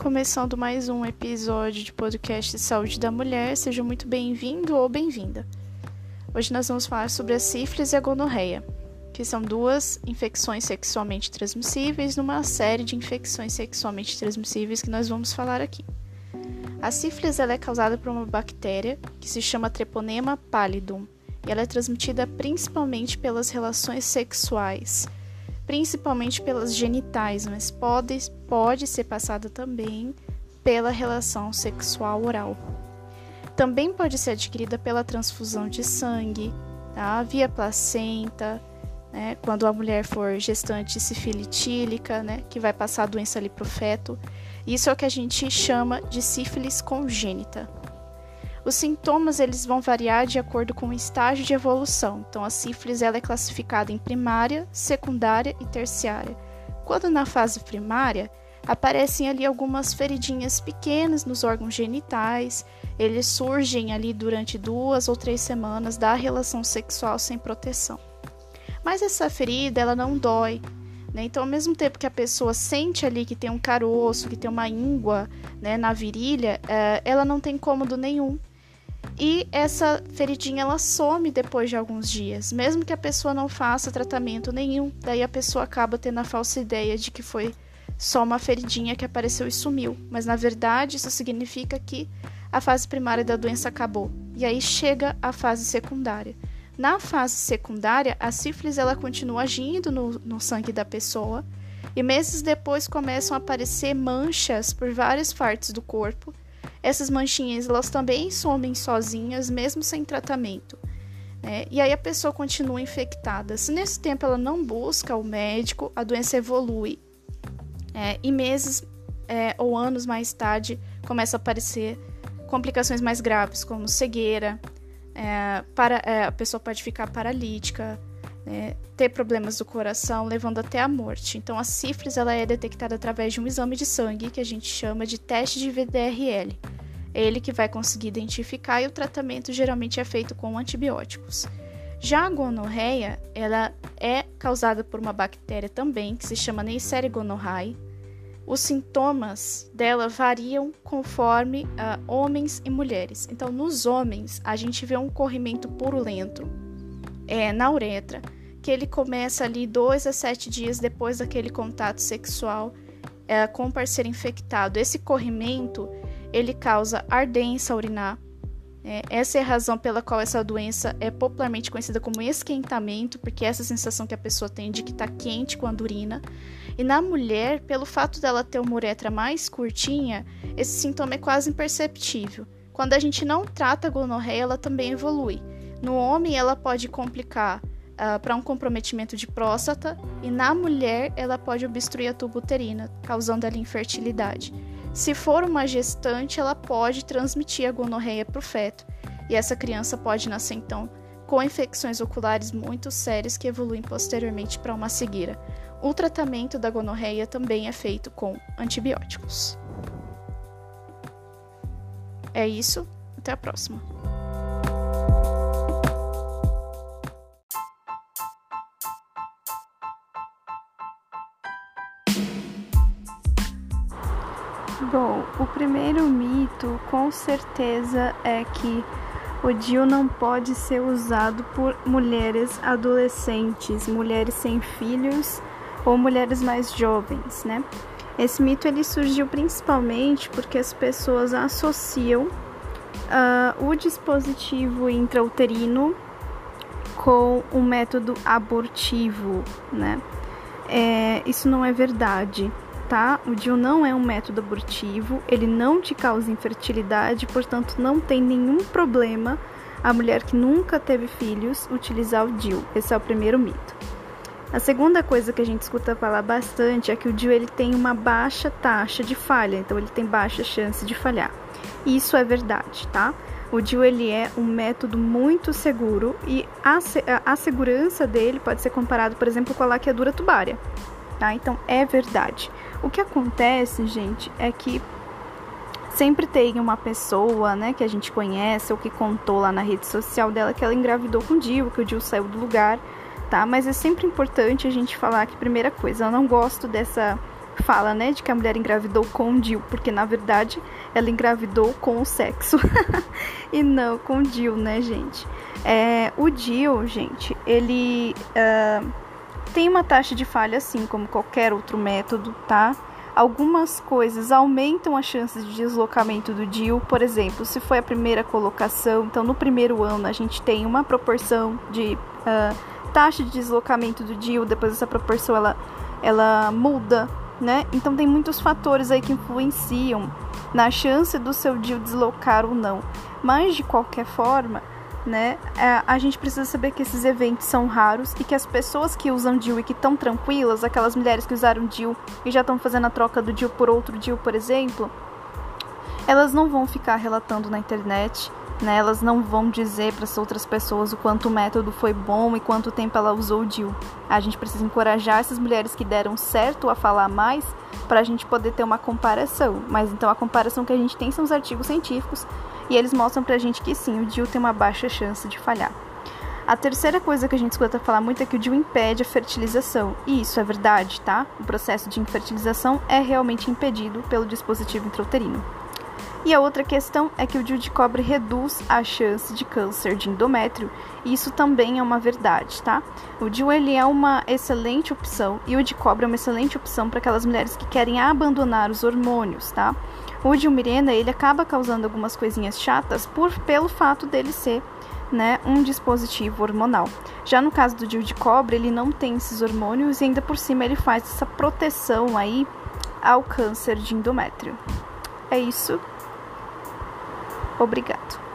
começando mais um episódio de podcast de saúde da mulher. Seja muito bem-vindo ou bem-vinda. Hoje nós vamos falar sobre a sífilis e a gonorreia, que são duas infecções sexualmente transmissíveis numa série de infecções sexualmente transmissíveis que nós vamos falar aqui. A sífilis é causada por uma bactéria que se chama Treponema pallidum e ela é transmitida principalmente pelas relações sexuais principalmente pelas genitais, mas pode, pode ser passada também pela relação sexual oral. Também pode ser adquirida pela transfusão de sangue, tá? via placenta, né? quando a mulher for gestante sifilitílica, né? que vai passar a doença ali para o feto. Isso é o que a gente chama de sífilis congênita. Os sintomas eles vão variar de acordo com o estágio de evolução. Então, a sífilis ela é classificada em primária, secundária e terciária. Quando na fase primária, aparecem ali algumas feridinhas pequenas nos órgãos genitais, eles surgem ali durante duas ou três semanas da relação sexual sem proteção. Mas essa ferida ela não dói, né? Então, ao mesmo tempo que a pessoa sente ali que tem um caroço, que tem uma íngua né, na virilha, eh, ela não tem cômodo nenhum. E essa feridinha ela some depois de alguns dias, mesmo que a pessoa não faça tratamento nenhum. Daí a pessoa acaba tendo a falsa ideia de que foi só uma feridinha que apareceu e sumiu, mas na verdade isso significa que a fase primária da doença acabou. E aí chega a fase secundária. Na fase secundária, a sífilis ela continua agindo no, no sangue da pessoa e meses depois começam a aparecer manchas por várias partes do corpo essas manchinhas elas também somem sozinhas, mesmo sem tratamento. Né? E aí a pessoa continua infectada. Se nesse tempo ela não busca o médico, a doença evolui. É, e meses é, ou anos mais tarde começa a aparecer complicações mais graves, como cegueira, é, para, é, a pessoa pode ficar paralítica, né, ter problemas do coração, levando até a morte. Então, a sífilis ela é detectada através de um exame de sangue que a gente chama de teste de VDRL. É ele que vai conseguir identificar e o tratamento geralmente é feito com antibióticos. Já a gonorreia, ela é causada por uma bactéria também que se chama Neisseria gonorrhoeae. Os sintomas dela variam conforme uh, homens e mulheres. Então, nos homens, a gente vê um corrimento purulento é, na uretra, que ele começa ali dois a sete dias depois daquele contato sexual é, com o parceiro infectado. Esse corrimento ele causa ardência urinar. É, essa é a razão pela qual essa doença é popularmente conhecida como esquentamento, porque é essa sensação que a pessoa tem de que está quente quando urina. E na mulher, pelo fato dela ter uma uretra mais curtinha, esse sintoma é quase imperceptível. Quando a gente não trata a gonorreia, ela também evolui. No homem, ela pode complicar uh, para um comprometimento de próstata, e na mulher, ela pode obstruir a tuba uterina, causando ali infertilidade. Se for uma gestante, ela pode transmitir a gonorreia para o feto, e essa criança pode nascer então com infecções oculares muito sérias que evoluem posteriormente para uma cegueira. O tratamento da gonorreia também é feito com antibióticos. É isso, até a próxima. Bom, o primeiro mito com certeza é que o DIU não pode ser usado por mulheres adolescentes, mulheres sem filhos ou mulheres mais jovens, né? Esse mito ele surgiu principalmente porque as pessoas associam uh, o dispositivo intrauterino com o método abortivo, né? É, isso não é verdade tá? O DIU não é um método abortivo, ele não te causa infertilidade, portanto não tem nenhum problema a mulher que nunca teve filhos utilizar o DIU. Esse é o primeiro mito. A segunda coisa que a gente escuta falar bastante é que o DIU ele tem uma baixa taxa de falha, então ele tem baixa chance de falhar. Isso é verdade, tá? O DIU ele é um método muito seguro e a, a, a segurança dele pode ser comparado, por exemplo, com a laqueadura tubária tá? Então é verdade. O que acontece, gente, é que sempre tem uma pessoa, né, que a gente conhece ou que contou lá na rede social dela que ela engravidou com o Dio, que o Dio saiu do lugar, tá? Mas é sempre importante a gente falar que, primeira coisa, eu não gosto dessa fala, né, de que a mulher engravidou com o DIL, porque na verdade ela engravidou com o sexo e não com o DIL, né, gente? É, o DIL, gente, ele uh, tem uma taxa de falha assim como qualquer outro método, tá? Algumas coisas aumentam as chances de deslocamento do DIL, por exemplo, se foi a primeira colocação, então no primeiro ano a gente tem uma proporção de uh, taxa de deslocamento do DIL, depois essa proporção ela, ela muda, né? Então tem muitos fatores aí que influenciam na chance do seu DIL deslocar ou não. Mas de qualquer forma, né, é, a gente precisa saber que esses eventos são raros e que as pessoas que usam DIL e que estão tranquilas, aquelas mulheres que usaram DIL e já estão fazendo a troca do DIL por outro DIL, por exemplo, elas não vão ficar relatando na internet né? Elas não vão dizer para as outras pessoas o quanto o método foi bom e quanto tempo ela usou o DIL. A gente precisa encorajar essas mulheres que deram certo a falar mais para a gente poder ter uma comparação. Mas então a comparação que a gente tem são os artigos científicos e eles mostram para a gente que sim, o DIL tem uma baixa chance de falhar. A terceira coisa que a gente escuta falar muito é que o DIU impede a fertilização. E isso é verdade, tá? O processo de infertilização é realmente impedido pelo dispositivo intrauterino. E a outra questão é que o DIU de cobre reduz a chance de câncer de endométrio, e isso também é uma verdade, tá? O DIU ele é uma excelente opção e o de cobre é uma excelente opção para aquelas mulheres que querem abandonar os hormônios, tá? O DIU Mirena ele acaba causando algumas coisinhas chatas por pelo fato dele ser né, um dispositivo hormonal. Já no caso do DIU de cobre, ele não tem esses hormônios e ainda por cima ele faz essa proteção aí ao câncer de endométrio. É isso. Obrigado.